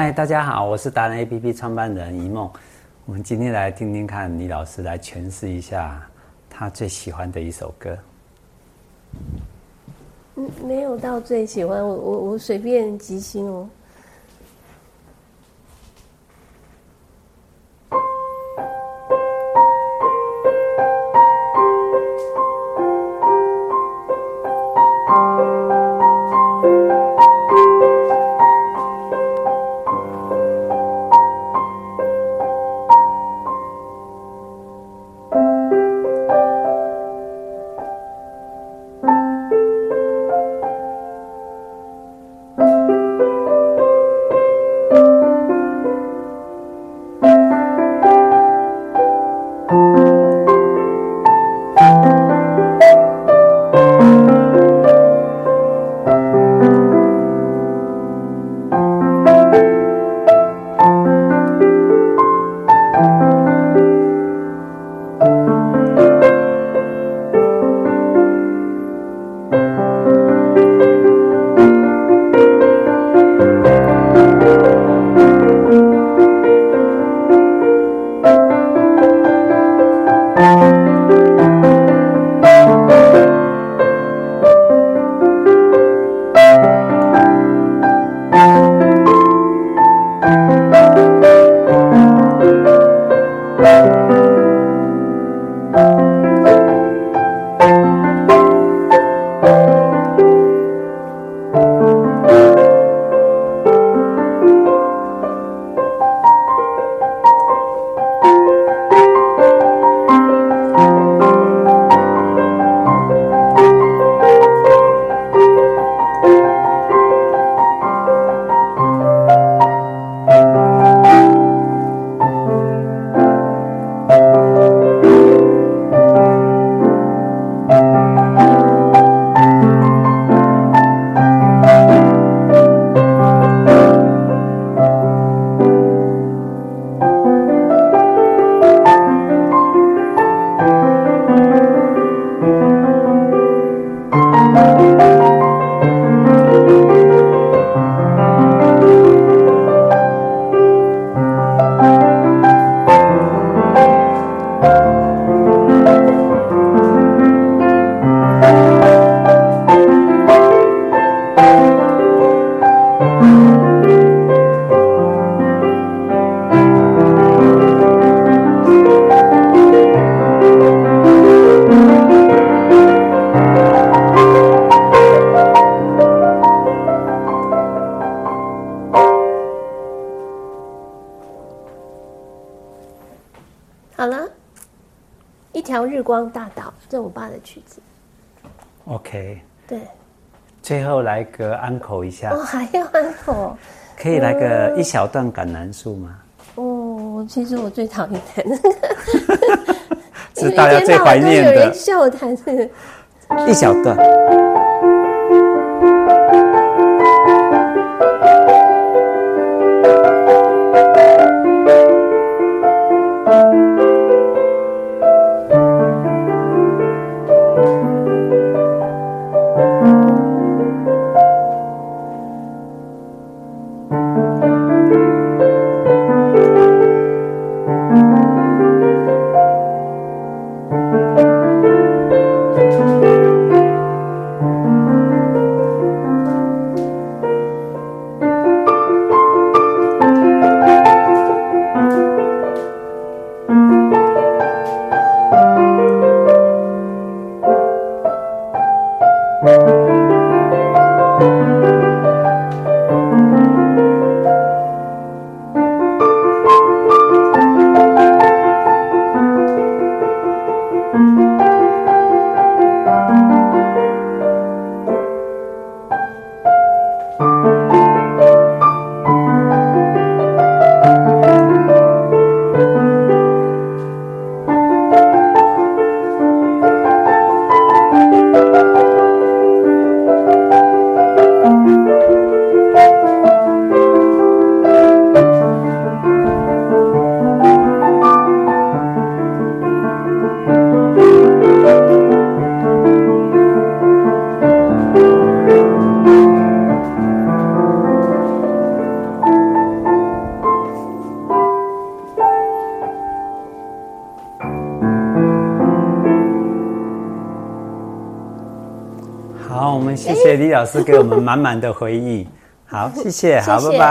嗨大家好，我是达人 APP 创办人一梦。我们今天来听听看李老师来诠释一下他最喜欢的一首歌。嗯，没有到最喜欢，我我我随便即兴哦。光大道，这我爸的曲子。OK。对。最后来个安口一下。哦，还要安口？可以来个一小段橄榄树吗？哦，其实我最讨厌弹那个，是大家最怀念的。有人笑我弹这个，一小段。好，我们谢谢李老师给我们满满的回忆。好，谢谢，好，拜拜。